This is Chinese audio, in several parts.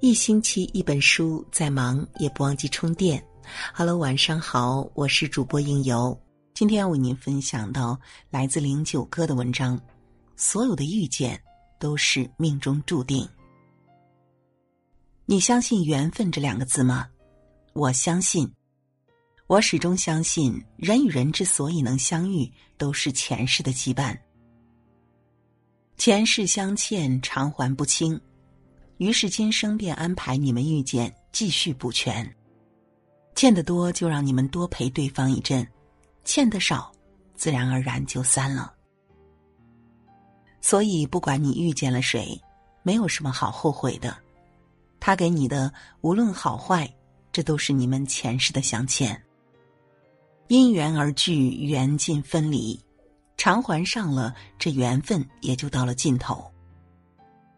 一星期一本书，再忙也不忘记充电。Hello，晚上好，我是主播应由。今天要为您分享到来自零九哥的文章：所有的遇见都是命中注定。你相信缘分这两个字吗？我相信，我始终相信，人与人之所以能相遇，都是前世的羁绊。前世相欠，偿还不清。于是今生便安排你们遇见，继续补全。欠的多就让你们多陪对方一阵，欠的少，自然而然就散了。所以不管你遇见了谁，没有什么好后悔的。他给你的无论好坏，这都是你们前世的相欠。因缘而聚，缘尽分离，偿还上了，这缘分也就到了尽头。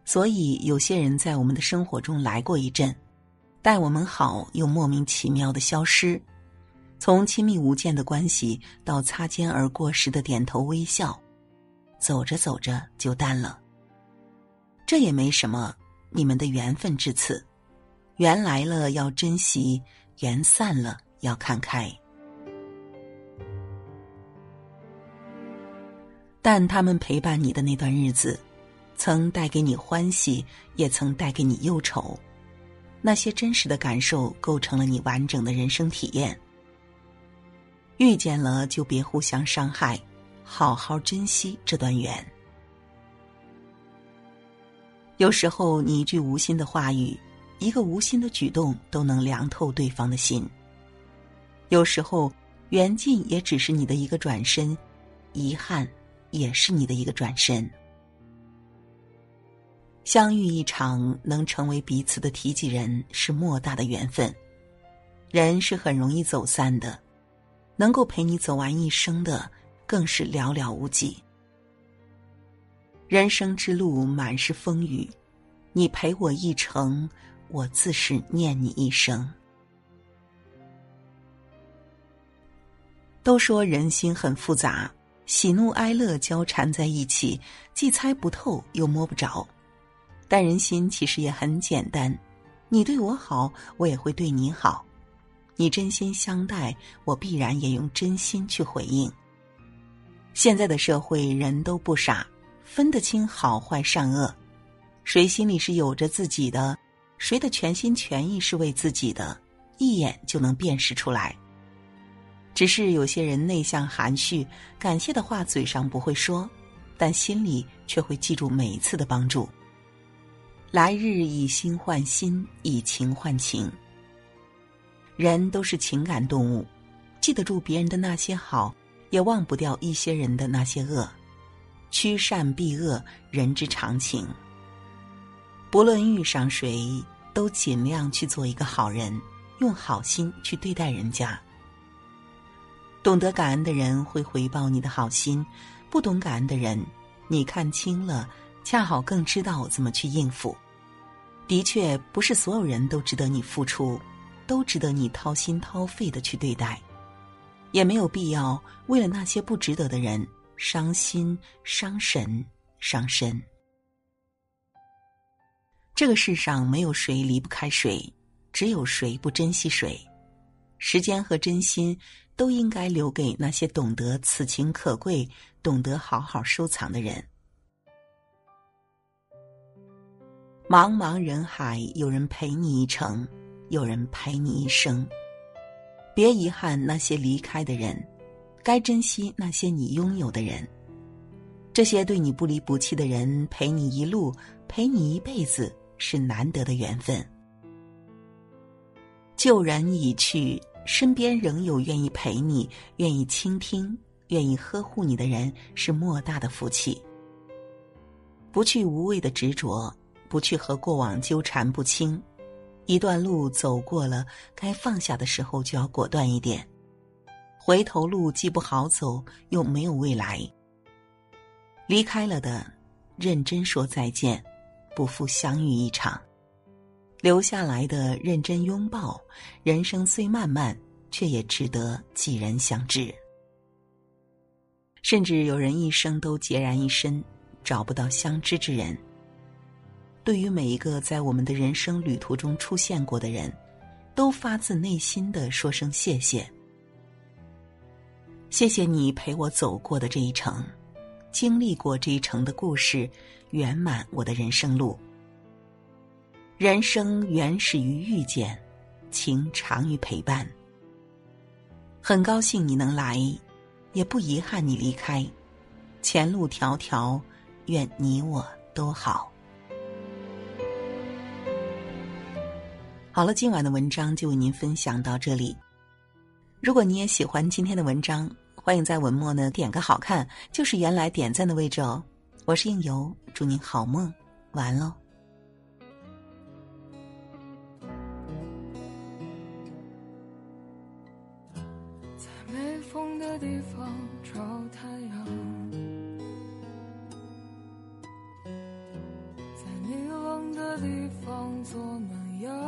所以，有些人在我们的生活中来过一阵，待我们好，又莫名其妙的消失。从亲密无间的关系到擦肩而过时的点头微笑，走着走着就淡了。这也没什么，你们的缘分至此，缘来了要珍惜，缘散了要看开。但他们陪伴你的那段日子。曾带给你欢喜，也曾带给你忧愁，那些真实的感受构成了你完整的人生体验。遇见了就别互相伤害，好好珍惜这段缘。有时候，你一句无心的话语，一个无心的举动，都能凉透对方的心。有时候，缘尽也只是你的一个转身，遗憾也是你的一个转身。相遇一场，能成为彼此的提及人，是莫大的缘分。人是很容易走散的，能够陪你走完一生的，更是寥寥无几。人生之路满是风雨，你陪我一程，我自是念你一生。都说人心很复杂，喜怒哀乐交缠在一起，既猜不透，又摸不着。但人心其实也很简单，你对我好，我也会对你好；你真心相待，我必然也用真心去回应。现在的社会人都不傻，分得清好坏善恶，谁心里是有着自己的，谁的全心全意是为自己的，一眼就能辨识出来。只是有些人内向含蓄，感谢的话嘴上不会说，但心里却会记住每一次的帮助。来日以心换心，以情换情。人都是情感动物，记得住别人的那些好，也忘不掉一些人的那些恶。趋善避恶，人之常情。不论遇上谁，都尽量去做一个好人，用好心去对待人家。懂得感恩的人会回报你的好心，不懂感恩的人，你看清了。恰好更知道怎么去应付。的确，不是所有人都值得你付出，都值得你掏心掏肺的去对待，也没有必要为了那些不值得的人伤心、伤神、伤身。这个世上没有谁离不开谁，只有谁不珍惜谁。时间和真心都应该留给那些懂得此情可贵、懂得好好收藏的人。茫茫人海，有人陪你一程，有人陪你一生。别遗憾那些离开的人，该珍惜那些你拥有的人。这些对你不离不弃的人，陪你一路，陪你一辈子，是难得的缘分。旧人已去，身边仍有愿意陪你、愿意倾听、愿意呵护你的人，是莫大的福气。不去无谓的执着。不去和过往纠缠不清，一段路走过了，该放下的时候就要果断一点。回头路既不好走，又没有未来。离开了的，认真说再见，不负相遇一场；留下来的，认真拥抱。人生虽漫漫，却也值得几人相知。甚至有人一生都孑然一身，找不到相知之人。对于每一个在我们的人生旅途中出现过的人，都发自内心的说声谢谢。谢谢你陪我走过的这一程，经历过这一程的故事，圆满我的人生路。人生原始于遇见，情长于陪伴。很高兴你能来，也不遗憾你离开。前路迢迢，愿你我都好。好了，今晚的文章就为您分享到这里。如果你也喜欢今天的文章，欢迎在文末呢点个好看，就是原来点赞的位置哦。我是应由，祝您好梦，晚安喽。在没风的地方找太阳，在你冷的地方做暖阳。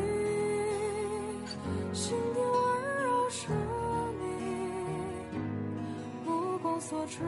心底温柔是你，目光所至，